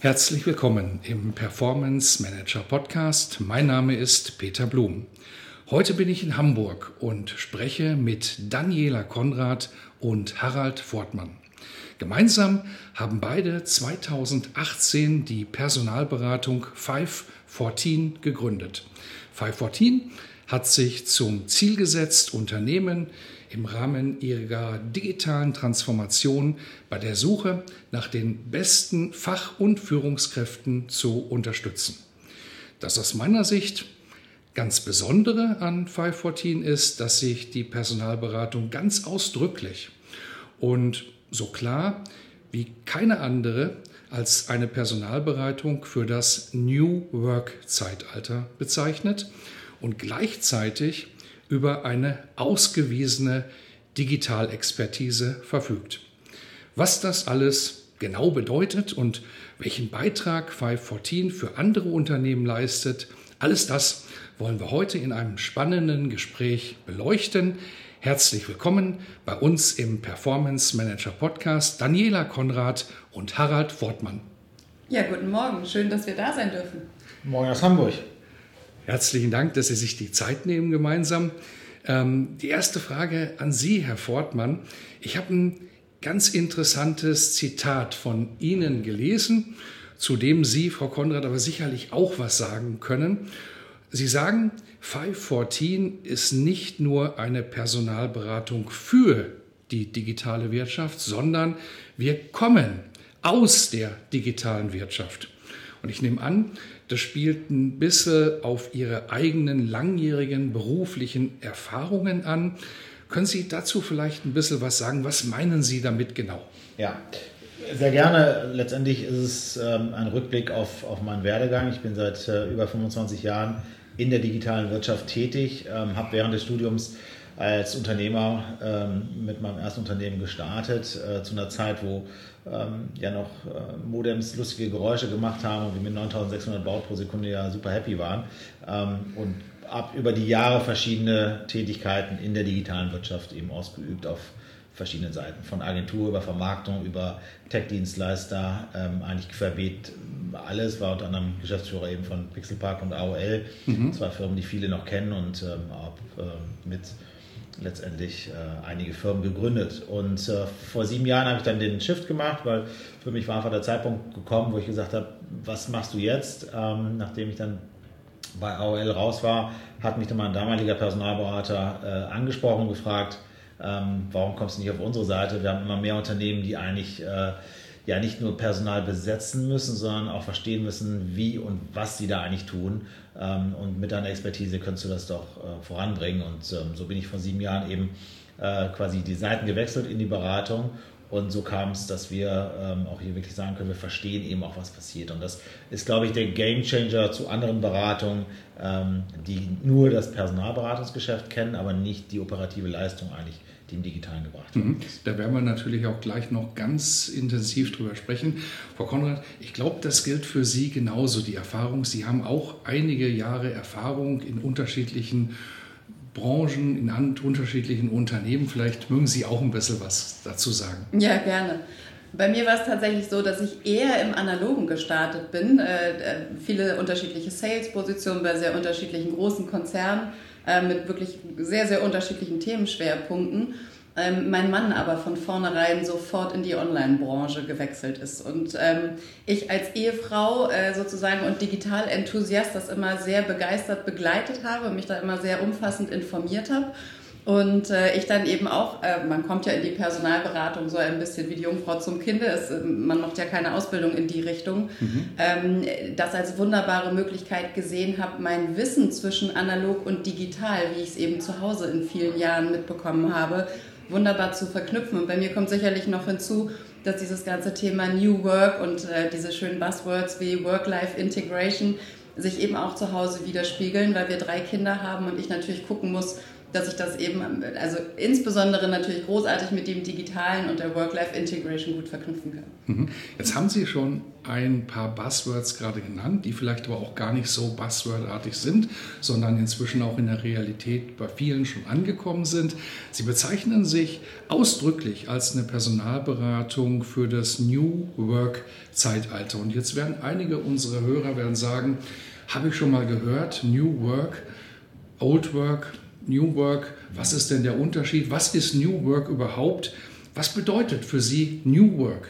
Herzlich willkommen im Performance Manager Podcast. Mein Name ist Peter Blum. Heute bin ich in Hamburg und spreche mit Daniela Konrad und Harald Fortmann. Gemeinsam haben beide 2018 die Personalberatung 514 gegründet. 514 hat sich zum Ziel gesetzt, Unternehmen im Rahmen ihrer digitalen Transformation bei der Suche nach den besten Fach- und Führungskräften zu unterstützen. Das aus meiner Sicht ganz Besondere an 514 ist, dass sich die Personalberatung ganz ausdrücklich und so klar wie keine andere als eine Personalberatung für das New Work Zeitalter bezeichnet und gleichzeitig über eine ausgewiesene Digitalexpertise verfügt. Was das alles genau bedeutet und welchen Beitrag 514 für andere Unternehmen leistet, alles das wollen wir heute in einem spannenden Gespräch beleuchten. Herzlich willkommen bei uns im Performance Manager Podcast Daniela Konrad und Harald Fortmann. Ja, guten Morgen. Schön, dass wir da sein dürfen. Morgen aus Hamburg. Herzlichen Dank, dass Sie sich die Zeit nehmen gemeinsam. Ähm, die erste Frage an Sie, Herr Fortmann. Ich habe ein ganz interessantes Zitat von Ihnen gelesen, zu dem Sie, Frau Konrad, aber sicherlich auch was sagen können. Sie sagen, 514 ist nicht nur eine Personalberatung für die digitale Wirtschaft, sondern wir kommen aus der digitalen Wirtschaft. Und ich nehme an, das spielt ein bisschen auf Ihre eigenen langjährigen beruflichen Erfahrungen an. Können Sie dazu vielleicht ein bisschen was sagen? Was meinen Sie damit genau? Ja, sehr gerne. Letztendlich ist es ähm, ein Rückblick auf, auf meinen Werdegang. Ich bin seit äh, über 25 Jahren in der digitalen Wirtschaft tätig, ähm, habe während des Studiums als Unternehmer ähm, mit meinem ersten Unternehmen gestartet, äh, zu einer Zeit, wo ähm, ja noch äh, Modems lustige Geräusche gemacht haben und wir mit 9600 Baut pro Sekunde ja super happy waren. Ähm, und ab über die Jahre verschiedene Tätigkeiten in der digitalen Wirtschaft eben ausgeübt auf verschiedenen Seiten. Von Agentur über Vermarktung, über Tech-Dienstleister, ähm, eigentlich querbeet alles, war unter anderem Geschäftsführer eben von Pixelpark und AOL, mhm. zwei Firmen, die viele noch kennen und ähm, auch äh, mit letztendlich äh, einige Firmen gegründet. Und äh, vor sieben Jahren habe ich dann den Shift gemacht, weil für mich war einfach der Zeitpunkt gekommen, wo ich gesagt habe, was machst du jetzt? Ähm, nachdem ich dann bei AOL raus war, hat mich dann mein damaliger Personalberater äh, angesprochen und gefragt, ähm, warum kommst du nicht auf unsere Seite? Wir haben immer mehr Unternehmen, die eigentlich äh, ja nicht nur Personal besetzen müssen, sondern auch verstehen müssen, wie und was sie da eigentlich tun. Ähm, und mit deiner Expertise könntest du das doch äh, voranbringen. Und ähm, so bin ich vor sieben Jahren eben äh, quasi die Seiten gewechselt in die Beratung. Und so kam es, dass wir ähm, auch hier wirklich sagen können, wir verstehen eben auch, was passiert. Und das ist, glaube ich, der Gamechanger zu anderen Beratungen, die nur das Personalberatungsgeschäft kennen, aber nicht die operative Leistung eigentlich die im Digitalen gebracht werden. Mhm. Da werden wir natürlich auch gleich noch ganz intensiv drüber sprechen. Frau Konrad, ich glaube, das gilt für Sie genauso, die Erfahrung. Sie haben auch einige Jahre Erfahrung in unterschiedlichen Branchen, in unterschiedlichen Unternehmen. Vielleicht mögen Sie auch ein bisschen was dazu sagen. Ja, gerne. Bei mir war es tatsächlich so, dass ich eher im Analogen gestartet bin. Äh, äh viele unterschiedliche Sales-Positionen bei sehr unterschiedlichen großen Konzernen äh, mit wirklich sehr, sehr unterschiedlichen Themenschwerpunkten. Ähm, mein Mann aber von vornherein sofort in die Online-Branche gewechselt ist. Und ähm, ich als Ehefrau äh, sozusagen und Digital-Enthusiast das immer sehr begeistert begleitet habe, mich da immer sehr umfassend informiert habe und äh, ich dann eben auch, äh, man kommt ja in die Personalberatung so ein bisschen wie die Jungfrau zum Kinde, ist, äh, man macht ja keine Ausbildung in die Richtung, mhm. ähm, das als wunderbare Möglichkeit gesehen habe, mein Wissen zwischen analog und digital, wie ich es eben zu Hause in vielen Jahren mitbekommen habe, wunderbar zu verknüpfen. Und bei mir kommt sicherlich noch hinzu, dass dieses ganze Thema New Work und äh, diese schönen Buzzwords wie Work-Life-Integration sich eben auch zu Hause widerspiegeln, weil wir drei Kinder haben und ich natürlich gucken muss, dass ich das eben, also insbesondere natürlich großartig mit dem Digitalen und der Work-Life-Integration gut verknüpfen kann. Mhm. Jetzt haben Sie schon ein paar Buzzwords gerade genannt, die vielleicht aber auch gar nicht so buzzwordartig sind, sondern inzwischen auch in der Realität bei vielen schon angekommen sind. Sie bezeichnen sich ausdrücklich als eine Personalberatung für das New Work-Zeitalter. Und jetzt werden einige unserer Hörer werden sagen, habe ich schon mal gehört, New Work, Old Work, New Work? Was ist denn der Unterschied? Was ist New Work überhaupt? Was bedeutet für Sie New Work?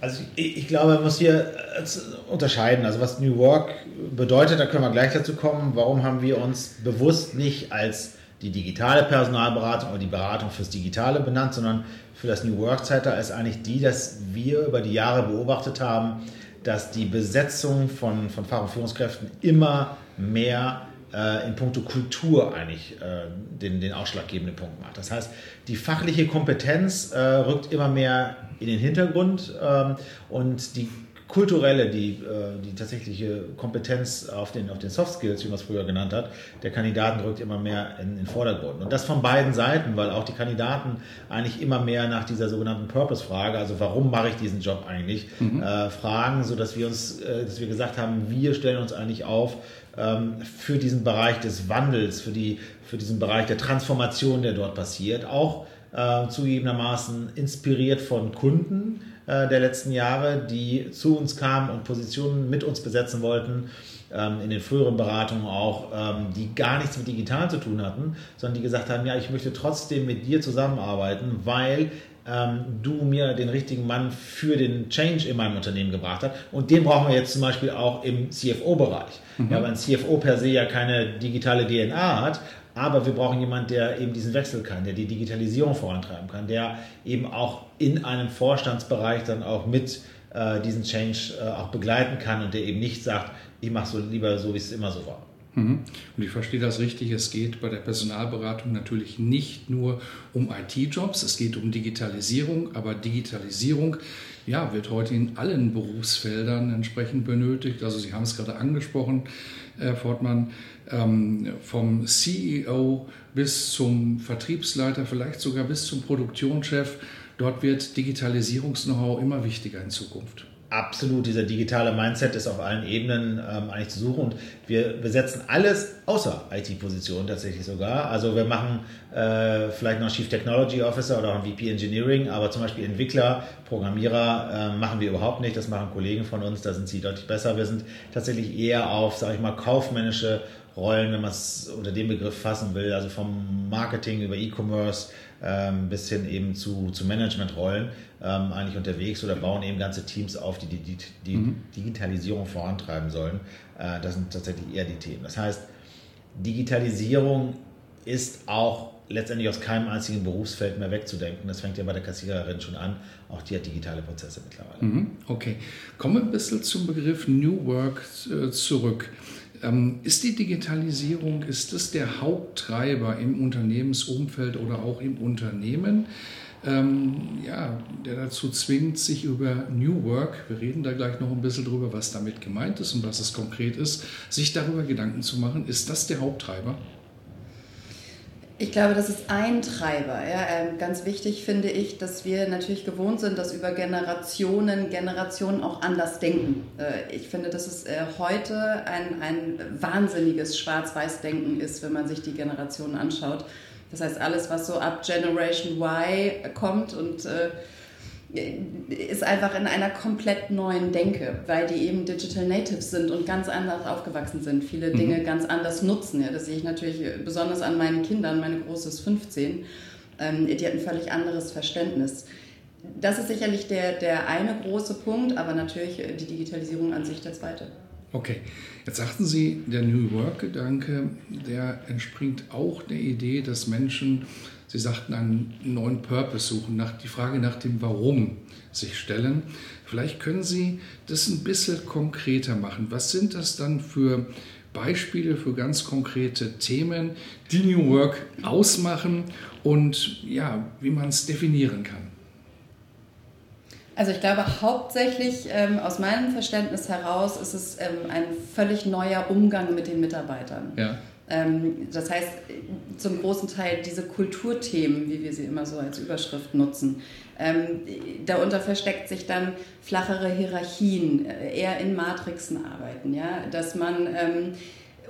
Also ich, ich, glaube, man muss hier äh, unterscheiden. Also was New Work bedeutet, da können wir gleich dazu kommen. Warum haben wir uns bewusst nicht als die digitale Personalberatung oder die Beratung fürs Digitale benannt, sondern für das New Work-Zeitalter ist eigentlich die, dass wir über die Jahre beobachtet haben, dass die Besetzung von, von Fach- und Führungskräften immer mehr äh, in puncto Kultur eigentlich äh, den, den ausschlaggebenden Punkt macht. Das heißt, die fachliche Kompetenz äh, rückt immer mehr in den Hintergrund ähm, und die kulturelle, die, äh, die tatsächliche Kompetenz auf den, auf den Soft Skills, wie man es früher genannt hat, der Kandidaten rückt immer mehr in den Vordergrund. Und das von beiden Seiten, weil auch die Kandidaten eigentlich immer mehr nach dieser sogenannten Purpose-Frage, also warum mache ich diesen Job eigentlich, mhm. äh, fragen, sodass wir uns, äh, dass wir gesagt haben, wir stellen uns eigentlich auf für diesen Bereich des Wandels, für, die, für diesen Bereich der Transformation, der dort passiert, auch äh, zugegebenermaßen inspiriert von Kunden äh, der letzten Jahre, die zu uns kamen und Positionen mit uns besetzen wollten, ähm, in den früheren Beratungen auch, ähm, die gar nichts mit digital zu tun hatten, sondern die gesagt haben, ja, ich möchte trotzdem mit dir zusammenarbeiten, weil ähm, du mir den richtigen Mann für den Change in meinem Unternehmen gebracht hast. Und den brauchen wir jetzt zum Beispiel auch im CFO-Bereich. Mhm. Ja, weil ein CFO per se ja keine digitale DNA hat, aber wir brauchen jemanden, der eben diesen Wechsel kann, der die Digitalisierung vorantreiben kann, der eben auch in einem Vorstandsbereich dann auch mit äh, diesen Change äh, auch begleiten kann und der eben nicht sagt, ich mache so lieber so, wie es immer so war. Mhm. Und ich verstehe das richtig, es geht bei der Personalberatung natürlich nicht nur um IT-Jobs, es geht um Digitalisierung, aber Digitalisierung ja, wird heute in allen Berufsfeldern entsprechend benötigt. Also Sie haben es gerade angesprochen, Herr Fortmann, ähm, vom CEO bis zum Vertriebsleiter, vielleicht sogar bis zum Produktionschef. Dort wird Digitalisierungs-Know-how immer wichtiger in Zukunft absolut dieser digitale Mindset ist auf allen Ebenen ähm, eigentlich zu suchen und wir besetzen alles außer IT-Positionen tatsächlich sogar. Also wir machen äh, vielleicht noch Chief Technology Officer oder auch VP Engineering, aber zum Beispiel Entwickler, Programmierer äh, machen wir überhaupt nicht. Das machen Kollegen von uns, da sind sie deutlich besser. Wir sind tatsächlich eher auf, sage ich mal, kaufmännische Rollen, wenn man es unter dem Begriff fassen will, also vom Marketing über E-Commerce ähm, bis hin eben zu, zu Managementrollen ähm, eigentlich unterwegs oder bauen eben ganze Teams auf, die die, die, die mhm. Digitalisierung vorantreiben sollen. Äh, das sind tatsächlich eher die Themen. Das heißt, Digitalisierung ist auch letztendlich aus keinem einzigen Berufsfeld mehr wegzudenken. Das fängt ja bei der Kassiererin schon an. Auch die hat digitale Prozesse mittlerweile. Mhm. Okay. Kommen wir ein bisschen zum Begriff New Work äh, zurück. Ähm, ist die Digitalisierung, ist das der Haupttreiber im Unternehmensumfeld oder auch im Unternehmen? Ähm, ja, der dazu zwingt, sich über New Work, wir reden da gleich noch ein bisschen drüber, was damit gemeint ist und was es konkret ist, sich darüber Gedanken zu machen. Ist das der Haupttreiber? Ich glaube, das ist ein Treiber. Ja. Ähm, ganz wichtig finde ich, dass wir natürlich gewohnt sind, dass über Generationen Generationen auch anders denken. Äh, ich finde, dass es äh, heute ein, ein wahnsinniges Schwarz-Weiß-Denken ist, wenn man sich die Generationen anschaut. Das heißt, alles, was so ab Generation Y kommt und äh, ist einfach in einer komplett neuen Denke, weil die eben Digital Natives sind und ganz anders aufgewachsen sind, viele mhm. Dinge ganz anders nutzen. Ja, das sehe ich natürlich besonders an meinen Kindern. Meine Große ist 15. Ähm, die hat ein völlig anderes Verständnis. Das ist sicherlich der, der eine große Punkt, aber natürlich die Digitalisierung an sich der zweite. Okay, jetzt sagten Sie, der New Work-Gedanke, der entspringt auch der Idee, dass Menschen Sie sagten, einen neuen Purpose suchen, nach, die Frage nach dem Warum sich stellen. Vielleicht können Sie das ein bisschen konkreter machen. Was sind das dann für Beispiele für ganz konkrete Themen, die New Work ausmachen und ja, wie man es definieren kann? Also ich glaube, hauptsächlich ähm, aus meinem Verständnis heraus ist es ähm, ein völlig neuer Umgang mit den Mitarbeitern. Ja. Ähm, das heißt, zum großen Teil diese Kulturthemen, wie wir sie immer so als Überschrift nutzen, ähm, darunter versteckt sich dann flachere Hierarchien, äh, eher in Matrixen arbeiten, ja? dass man ähm,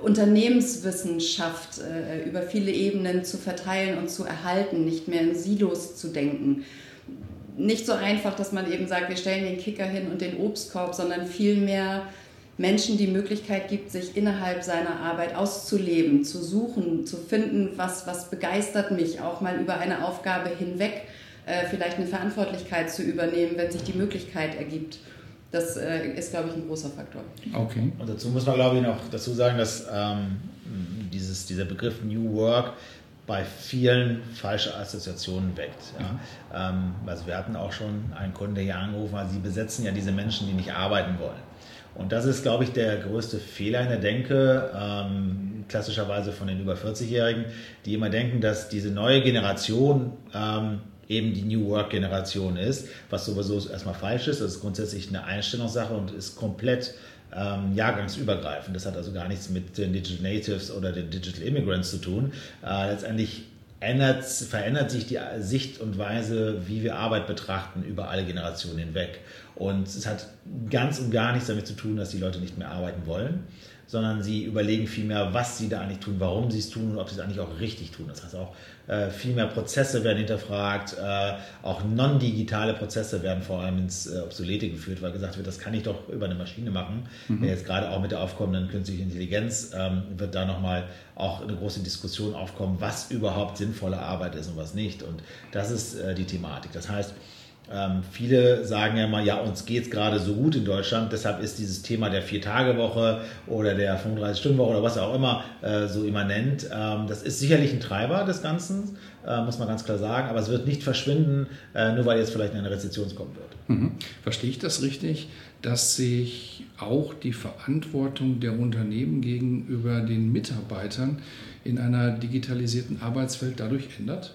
Unternehmenswissen schafft, äh, über viele Ebenen zu verteilen und zu erhalten, nicht mehr in Silos zu denken nicht so einfach, dass man eben sagt, wir stellen den Kicker hin und den Obstkorb, sondern vielmehr Menschen die Möglichkeit gibt, sich innerhalb seiner Arbeit auszuleben, zu suchen, zu finden, was, was begeistert mich, auch mal über eine Aufgabe hinweg äh, vielleicht eine Verantwortlichkeit zu übernehmen, wenn sich die Möglichkeit ergibt. Das äh, ist, glaube ich, ein großer Faktor. Okay. Und dazu muss man, glaube ich, noch dazu sagen, dass ähm, dieses, dieser Begriff New Work bei vielen falsche Assoziationen weckt. Ja. Mhm. Ähm, also wir hatten auch schon einen Kunden, der hier angerufen hat, sie besetzen ja diese Menschen, die nicht arbeiten wollen. Und das ist, glaube ich, der größte Fehler in der Denke, ähm, klassischerweise von den über 40-Jährigen, die immer denken, dass diese neue Generation ähm, eben die New Work-Generation ist, was sowieso erstmal falsch ist. Das ist grundsätzlich eine Einstellungssache und ist komplett ähm, jahrgangsübergreifend. Das hat also gar nichts mit den Digital Natives oder den Digital Immigrants zu tun. Äh, letztendlich ändert, verändert sich die Sicht und Weise, wie wir Arbeit betrachten, über alle Generationen hinweg. Und es hat ganz und gar nichts damit zu tun, dass die Leute nicht mehr arbeiten wollen, sondern sie überlegen vielmehr, was sie da eigentlich tun, warum sie es tun und ob sie es eigentlich auch richtig tun. Das heißt auch, äh, viel mehr Prozesse werden hinterfragt, äh, auch non-digitale Prozesse werden vor allem ins äh, Obsolete geführt, weil gesagt wird, das kann ich doch über eine Maschine machen. Mhm. Jetzt gerade auch mit der aufkommenden künstlichen Intelligenz ähm, wird da nochmal auch eine große Diskussion aufkommen, was überhaupt sinnvolle Arbeit ist und was nicht. Und das ist äh, die Thematik. Das heißt, ähm, viele sagen ja mal, ja, uns geht es gerade so gut in Deutschland, deshalb ist dieses Thema der Vier-Tage-Woche oder der 35-Stunden-Woche oder was auch immer äh, so immanent. Ähm, das ist sicherlich ein Treiber des Ganzen, äh, muss man ganz klar sagen, aber es wird nicht verschwinden, äh, nur weil jetzt vielleicht eine Rezession kommen wird. Mhm. Verstehe ich das richtig, dass sich auch die Verantwortung der Unternehmen gegenüber den Mitarbeitern in einer digitalisierten Arbeitswelt dadurch ändert?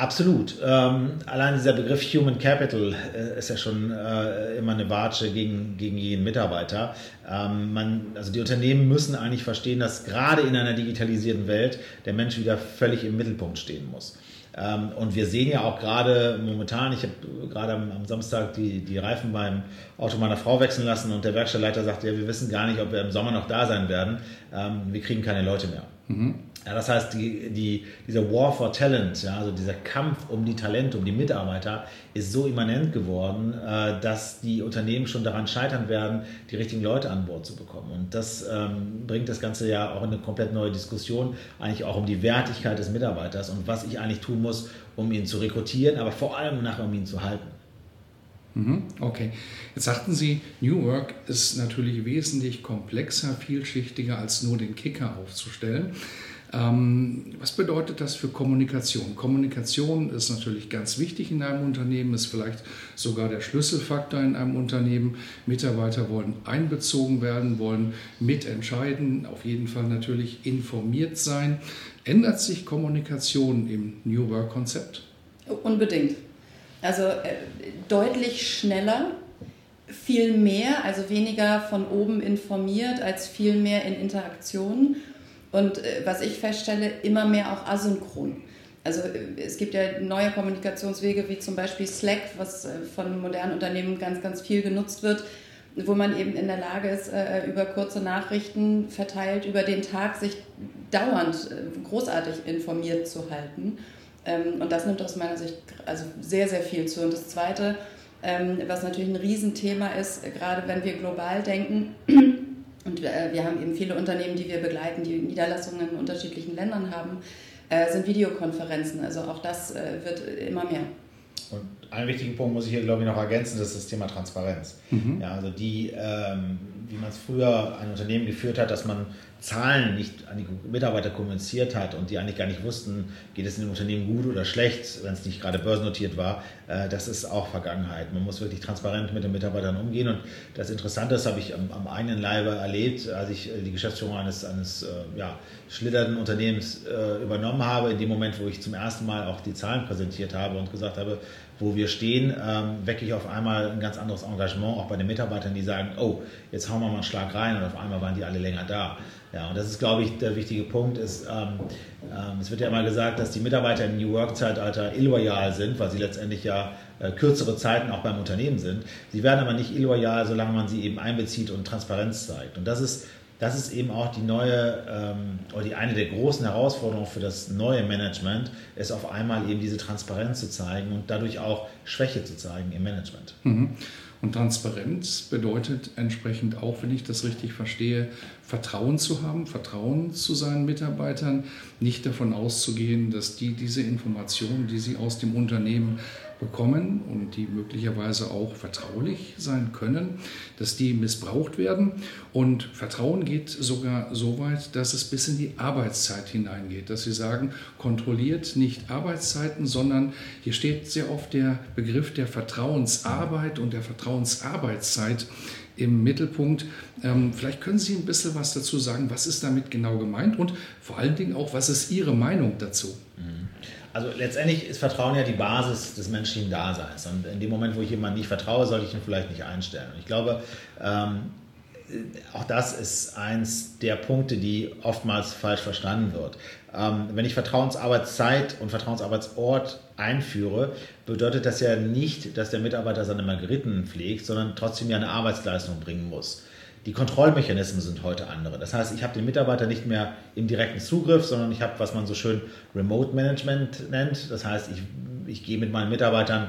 Absolut. Ähm, allein dieser Begriff Human Capital äh, ist ja schon äh, immer eine Watsche gegen, gegen jeden Mitarbeiter. Ähm, man, also die Unternehmen müssen eigentlich verstehen, dass gerade in einer digitalisierten Welt der Mensch wieder völlig im Mittelpunkt stehen muss. Ähm, und wir sehen ja auch gerade momentan, ich habe gerade am, am, Samstag die, die Reifen beim Auto meiner Frau wechseln lassen und der Werkstattleiter sagte, ja, wir wissen gar nicht, ob wir im Sommer noch da sein werden. Ähm, wir kriegen keine Leute mehr. Mhm. Ja, das heißt, die, die, dieser War for Talent, ja, also dieser Kampf um die Talente, um die Mitarbeiter, ist so immanent geworden, äh, dass die Unternehmen schon daran scheitern werden, die richtigen Leute an Bord zu bekommen. Und das ähm, bringt das Ganze ja auch in eine komplett neue Diskussion, eigentlich auch um die Wertigkeit des Mitarbeiters und was ich eigentlich tun muss, um ihn zu rekrutieren, aber vor allem nachher, um ihn zu halten. Mhm, okay. Jetzt sagten Sie, New Work ist natürlich wesentlich komplexer, vielschichtiger als nur den Kicker aufzustellen. Ähm, was bedeutet das für Kommunikation? Kommunikation ist natürlich ganz wichtig in einem Unternehmen, ist vielleicht sogar der Schlüsselfaktor in einem Unternehmen. Mitarbeiter wollen einbezogen werden, wollen mitentscheiden, auf jeden Fall natürlich informiert sein. Ändert sich Kommunikation im New Work-Konzept? Unbedingt. Also äh, deutlich schneller, viel mehr, also weniger von oben informiert als viel mehr in Interaktionen und äh, was ich feststelle, immer mehr auch asynchron. Also äh, es gibt ja neue Kommunikationswege wie zum Beispiel Slack, was äh, von modernen Unternehmen ganz, ganz viel genutzt wird, wo man eben in der Lage ist, über kurze Nachrichten verteilt über den Tag sich dauernd großartig informiert zu halten. Ähm, und das nimmt aus meiner Sicht also sehr, sehr viel zu. Und das Zweite, ähm, was natürlich ein Riesenthema ist, gerade wenn wir global denken, und äh, wir haben eben viele Unternehmen, die wir begleiten, die Niederlassungen in unterschiedlichen Ländern haben, äh, sind Videokonferenzen. Also auch das äh, wird immer mehr. Und einen wichtigen Punkt muss ich hier, glaube ich, noch ergänzen, das ist das Thema Transparenz. Mhm. Ja, also die, ähm, wie man es früher ein Unternehmen geführt hat, dass man Zahlen nicht an die Mitarbeiter kommuniziert hat und die eigentlich gar nicht wussten, geht es in dem Unternehmen gut oder schlecht, wenn es nicht gerade börsennotiert war, äh, das ist auch Vergangenheit. Man muss wirklich transparent mit den Mitarbeitern umgehen und das Interessante, das habe ich am, am eigenen Leibe erlebt, als ich äh, die Geschäftsführung eines, eines äh, ja, schlitternden Unternehmens übernommen habe, in dem Moment, wo ich zum ersten Mal auch die Zahlen präsentiert habe und gesagt habe, wo wir stehen, ähm, wecke ich auf einmal ein ganz anderes Engagement, auch bei den Mitarbeitern, die sagen, oh, jetzt hauen wir mal einen Schlag rein und auf einmal waren die alle länger da. Ja, und das ist, glaube ich, der wichtige Punkt. Ist, ähm, ähm, es wird ja immer gesagt, dass die Mitarbeiter im New Work-Zeitalter illoyal sind, weil sie letztendlich ja äh, kürzere Zeiten auch beim Unternehmen sind. Sie werden aber nicht illoyal, solange man sie eben einbezieht und Transparenz zeigt. Und das ist das ist eben auch die neue ähm, oder die eine der großen Herausforderungen für das neue Management, ist auf einmal eben diese Transparenz zu zeigen und dadurch auch Schwäche zu zeigen im Management. Mhm. Und Transparenz bedeutet entsprechend auch, wenn ich das richtig verstehe, Vertrauen zu haben, Vertrauen zu seinen Mitarbeitern, nicht davon auszugehen, dass die diese Informationen, die sie aus dem Unternehmen bekommen und die möglicherweise auch vertraulich sein können, dass die missbraucht werden. Und Vertrauen geht sogar so weit, dass es bis in die Arbeitszeit hineingeht, dass sie sagen, kontrolliert nicht Arbeitszeiten, sondern hier steht sehr oft der Begriff der Vertrauensarbeit und der Vertrauensarbeitszeit im Mittelpunkt. Ähm, vielleicht können Sie ein bisschen was dazu sagen, was ist damit genau gemeint und vor allen Dingen auch, was ist Ihre Meinung dazu? Mhm. Also letztendlich ist Vertrauen ja die Basis des menschlichen Daseins. Und in dem Moment, wo ich jemandem nicht vertraue, sollte ich ihn vielleicht nicht einstellen. Und ich glaube, ähm, auch das ist eins der Punkte, die oftmals falsch verstanden wird. Ähm, wenn ich Vertrauensarbeitszeit und Vertrauensarbeitsort einführe, bedeutet das ja nicht, dass der Mitarbeiter seine Margeriten pflegt, sondern trotzdem ja eine Arbeitsleistung bringen muss. Die Kontrollmechanismen sind heute andere. Das heißt, ich habe den Mitarbeiter nicht mehr im direkten Zugriff, sondern ich habe, was man so schön Remote Management nennt. Das heißt, ich, ich gehe mit meinen Mitarbeitern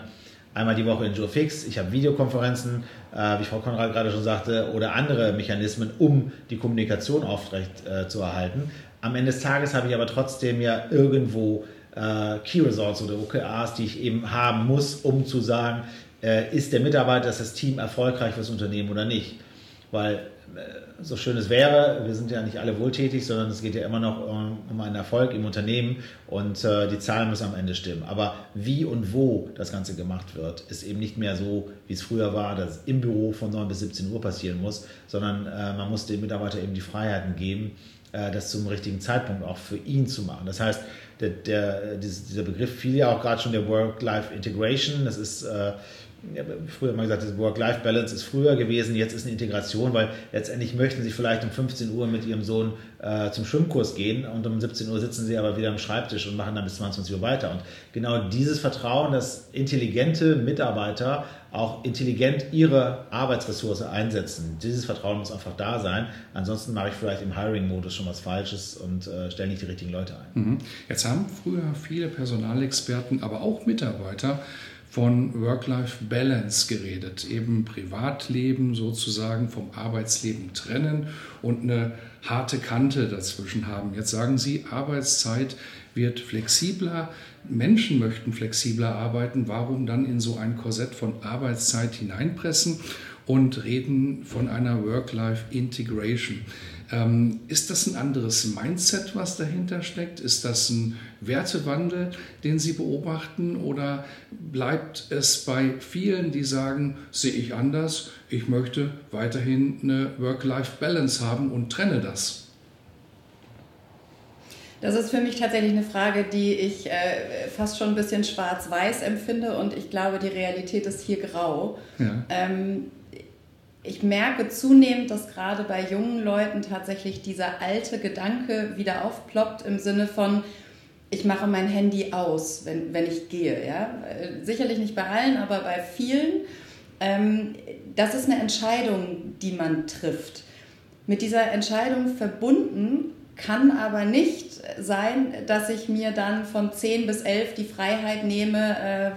einmal die Woche in Joe Fix, ich habe Videokonferenzen, äh, wie Frau Konrad gerade schon sagte, oder andere Mechanismen, um die Kommunikation aufrecht äh, zu erhalten. Am Ende des Tages habe ich aber trotzdem ja irgendwo äh, Key Results oder OKRs, die ich eben haben muss, um zu sagen, äh, ist der Mitarbeiter, ist das Team erfolgreich fürs Unternehmen oder nicht. Weil äh, so schön es wäre, wir sind ja nicht alle wohltätig, sondern es geht ja immer noch um, um einen Erfolg im Unternehmen und äh, die Zahlen müssen am Ende stimmen. Aber wie und wo das Ganze gemacht wird, ist eben nicht mehr so, wie es früher war, dass es im Büro von 9 bis 17 Uhr passieren muss, sondern äh, man muss dem Mitarbeiter eben die Freiheiten geben, äh, das zum richtigen Zeitpunkt auch für ihn zu machen. Das heißt, der, der, dieser Begriff fiel ja auch gerade schon der Work-Life-Integration. Das ist äh, früher mal gesagt, das Work-Life-Balance ist früher gewesen, jetzt ist eine Integration, weil letztendlich möchten Sie vielleicht um 15 Uhr mit Ihrem Sohn äh, zum Schwimmkurs gehen und um 17 Uhr sitzen Sie aber wieder am Schreibtisch und machen dann bis 22 Uhr weiter. Und genau dieses Vertrauen, dass intelligente Mitarbeiter auch intelligent ihre Arbeitsressource einsetzen, dieses Vertrauen muss einfach da sein. Ansonsten mache ich vielleicht im Hiring-Modus schon was Falsches und äh, stelle nicht die richtigen Leute ein. Mhm. Jetzt haben früher viele Personalexperten, aber auch Mitarbeiter von Work-Life-Balance geredet, eben Privatleben sozusagen vom Arbeitsleben trennen und eine harte Kante dazwischen haben. Jetzt sagen Sie, Arbeitszeit wird flexibler, Menschen möchten flexibler arbeiten, warum dann in so ein Korsett von Arbeitszeit hineinpressen und reden von einer Work-Life-Integration. Ähm, ist das ein anderes Mindset, was dahinter steckt? Ist das ein Wertewandel, den Sie beobachten? Oder bleibt es bei vielen, die sagen, sehe ich anders, ich möchte weiterhin eine Work-Life-Balance haben und trenne das? Das ist für mich tatsächlich eine Frage, die ich äh, fast schon ein bisschen schwarz-weiß empfinde und ich glaube, die Realität ist hier grau. Ja. Ähm, ich merke zunehmend, dass gerade bei jungen Leuten tatsächlich dieser alte Gedanke wieder aufploppt im Sinne von, ich mache mein Handy aus, wenn, wenn ich gehe. Ja? Sicherlich nicht bei allen, aber bei vielen. Ähm, das ist eine Entscheidung, die man trifft. Mit dieser Entscheidung verbunden kann aber nicht sein, dass ich mir dann von 10 bis 11 die Freiheit nehme, äh,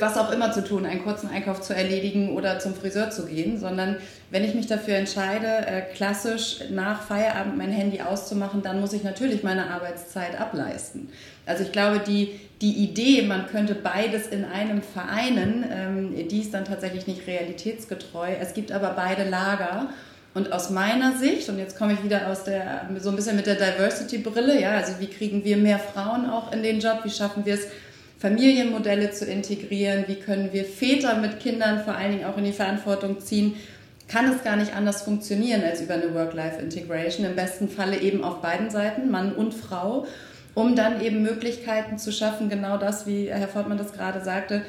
was auch immer zu tun, einen kurzen Einkauf zu erledigen oder zum Friseur zu gehen, sondern wenn ich mich dafür entscheide, äh, klassisch nach Feierabend mein Handy auszumachen, dann muss ich natürlich meine Arbeitszeit ableisten. Also ich glaube, die, die Idee, man könnte beides in einem vereinen, ähm, die ist dann tatsächlich nicht realitätsgetreu. Es gibt aber beide Lager Und aus meiner Sicht, und jetzt komme ich wieder aus der, so ein bisschen mit der Diversity-Brille, ja, also wie kriegen wir mehr Frauen auch in den Job, wie schaffen wir es, Familienmodelle zu integrieren, wie können wir Väter mit Kindern vor allen Dingen auch in die Verantwortung ziehen, kann es gar nicht anders funktionieren als über eine Work-Life-Integration. Im besten Falle eben auf beiden Seiten, Mann und Frau, um dann eben Möglichkeiten zu schaffen, genau das, wie Herr Fortmann das gerade sagte,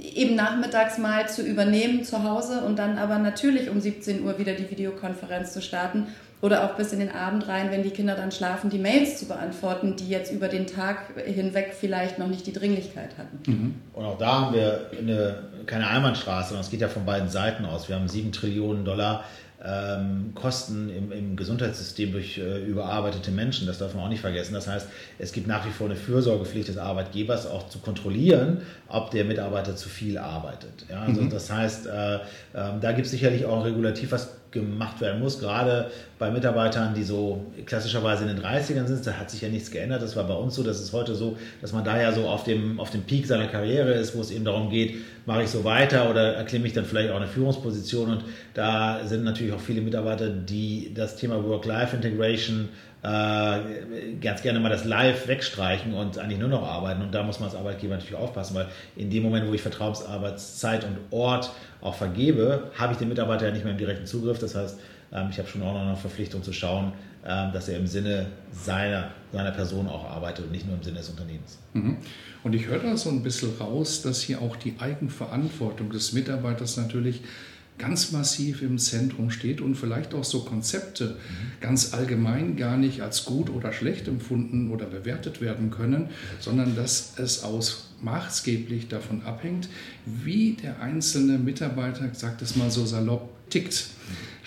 eben nachmittags mal zu übernehmen zu Hause und dann aber natürlich um 17 Uhr wieder die Videokonferenz zu starten oder auch bis in den Abend rein, wenn die Kinder dann schlafen, die Mails zu beantworten, die jetzt über den Tag hinweg vielleicht noch nicht die Dringlichkeit hatten. Mhm. Und auch da haben wir eine, keine Einbahnstraße, sondern es geht ja von beiden Seiten aus. Wir haben sieben Trillionen Dollar ähm, Kosten im, im, Gesundheitssystem durch äh, überarbeitete Menschen. Das darf man auch nicht vergessen. Das heißt, es gibt nach wie vor eine Fürsorgepflicht des Arbeitgebers, auch zu kontrollieren, ob der Mitarbeiter zu viel arbeitet. Ja, also mhm. Das heißt, äh, äh, da gibt es sicherlich auch ein Regulativ, was gemacht werden muss, gerade bei Mitarbeitern, die so klassischerweise in den 30ern sind, da hat sich ja nichts geändert. Das war bei uns so, das ist heute so, dass man da ja so auf dem, auf dem Peak seiner Karriere ist, wo es eben darum geht, mache ich so weiter oder erklimme ich dann vielleicht auch eine Führungsposition. Und da sind natürlich auch viele Mitarbeiter, die das Thema Work-Life-Integration äh, ganz gerne mal das Live wegstreichen und eigentlich nur noch arbeiten. Und da muss man als Arbeitgeber natürlich aufpassen, weil in dem Moment, wo ich Vertrauensarbeitszeit und Ort auch vergebe, habe ich den Mitarbeiter ja nicht mehr im direkten Zugriff. Das heißt, ähm, ich habe schon auch noch eine Verpflichtung zu schauen, ähm, dass er im Sinne seiner, seiner Person auch arbeitet und nicht nur im Sinne des Unternehmens. Mhm. Und ich höre da so ein bisschen raus, dass hier auch die Eigenverantwortung des Mitarbeiters natürlich ganz massiv im Zentrum steht und vielleicht auch so Konzepte mhm. ganz allgemein gar nicht als gut oder schlecht empfunden oder bewertet werden können, sondern dass es aus maßgeblich davon abhängt, wie der einzelne Mitarbeiter, sage das mal so salopp, tickt.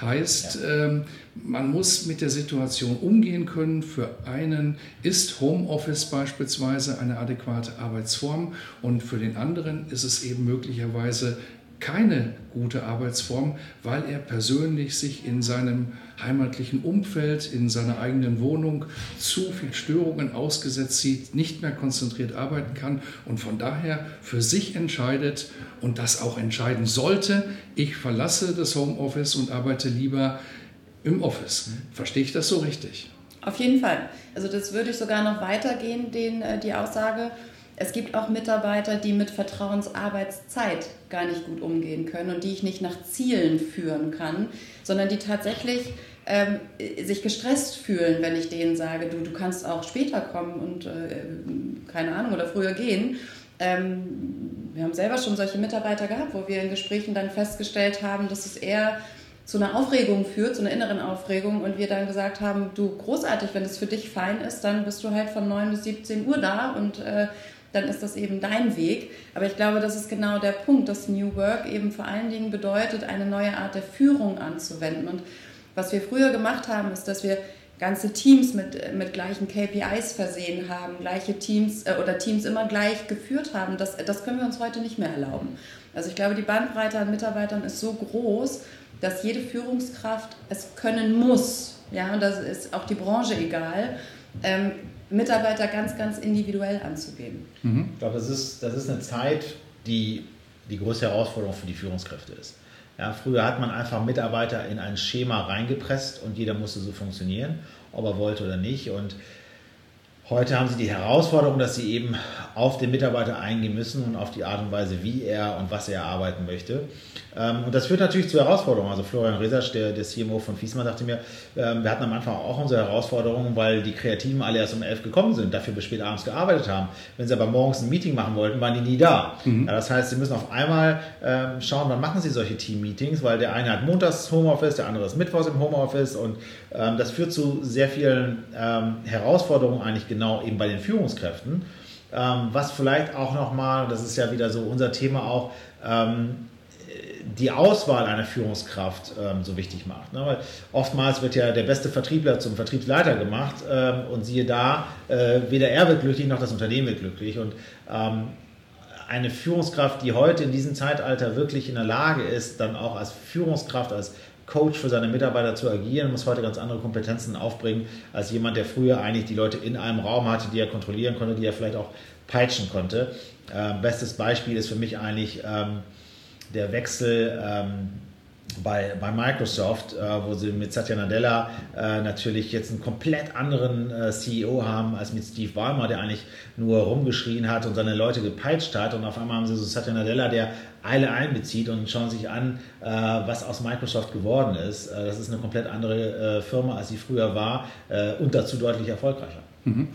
Heißt, ja. ähm, man muss mit der Situation umgehen können. Für einen ist Homeoffice beispielsweise eine adäquate Arbeitsform und für den anderen ist es eben möglicherweise keine gute Arbeitsform, weil er persönlich sich in seinem heimatlichen Umfeld, in seiner eigenen Wohnung zu viel Störungen ausgesetzt sieht, nicht mehr konzentriert arbeiten kann und von daher für sich entscheidet und das auch entscheiden sollte, ich verlasse das Homeoffice und arbeite lieber im Office. Verstehe ich das so richtig? Auf jeden Fall. Also das würde ich sogar noch weitergehen, den, äh, die Aussage. Es gibt auch Mitarbeiter, die mit Vertrauensarbeitszeit gar nicht gut umgehen können und die ich nicht nach Zielen führen kann, sondern die tatsächlich ähm, sich gestresst fühlen, wenn ich denen sage, du, du kannst auch später kommen und äh, keine Ahnung oder früher gehen. Ähm, wir haben selber schon solche Mitarbeiter gehabt, wo wir in Gesprächen dann festgestellt haben, dass es eher zu einer Aufregung führt, zu einer inneren Aufregung und wir dann gesagt haben, du großartig, wenn es für dich fein ist, dann bist du halt von 9 bis 17 Uhr da und äh, dann ist das eben dein Weg. Aber ich glaube, das ist genau der Punkt, dass New Work eben vor allen Dingen bedeutet, eine neue Art der Führung anzuwenden. Und was wir früher gemacht haben, ist, dass wir ganze Teams mit, mit gleichen KPIs versehen haben, gleiche Teams äh, oder Teams immer gleich geführt haben. Das, das können wir uns heute nicht mehr erlauben. Also ich glaube, die Bandbreite an Mitarbeitern ist so groß, dass jede Führungskraft es können muss. Ja, und das ist auch die Branche egal. Ähm, Mitarbeiter ganz, ganz individuell anzugehen. Mhm. Ich glaube, das ist, das ist eine Zeit, die die größte Herausforderung für die Führungskräfte ist. Ja, früher hat man einfach Mitarbeiter in ein Schema reingepresst und jeder musste so funktionieren, ob er wollte oder nicht. Und Heute haben Sie die Herausforderung, dass Sie eben auf den Mitarbeiter eingehen müssen und auf die Art und Weise, wie er und was er arbeiten möchte. Ähm, und das führt natürlich zu Herausforderungen. Also Florian Resasch, der, der CMO von Fiesmann, sagte mir, ähm, wir hatten am Anfang auch unsere Herausforderungen, weil die Kreativen alle erst um elf gekommen sind, dafür bis spät abends gearbeitet haben. Wenn sie aber morgens ein Meeting machen wollten, waren die nie da. Mhm. das heißt, Sie müssen auf einmal ähm, schauen, wann machen Sie solche Team-Meetings, weil der eine hat montags Homeoffice, der andere ist mittwochs im Homeoffice und das führt zu sehr vielen Herausforderungen eigentlich genau eben bei den Führungskräften. Was vielleicht auch nochmal, das ist ja wieder so unser Thema auch, ähm, die Auswahl einer Führungskraft ähm, so wichtig macht. Ne? Weil oftmals wird ja der beste Vertriebler zum Vertriebsleiter gemacht ähm, und siehe da, äh, weder er wird glücklich noch das Unternehmen wird glücklich. Und ähm, eine Führungskraft, die heute in diesem Zeitalter wirklich in der Lage ist, dann auch als Führungskraft, als Coach für seine Mitarbeiter zu agieren, muss heute ganz andere Kompetenzen aufbringen als jemand, der früher eigentlich die Leute in einem Raum hatte, die er kontrollieren konnte, die er vielleicht auch peitschen konnte. Ähm, bestes Beispiel ist für mich eigentlich ähm, der Wechsel ähm, bei, bei Microsoft, äh, wo sie mit Satya Nadella äh, natürlich jetzt einen komplett anderen äh, CEO haben als mit Steve Ballmer, der eigentlich nur rumgeschrien hat und seine Leute gepeitscht hat. Und auf einmal haben sie so Satya Nadella, der alle einbezieht und schauen sich an, äh, was aus Microsoft geworden ist. Äh, das ist eine komplett andere äh, Firma, als sie früher war und dazu deutlich erfolgreicher. Mhm.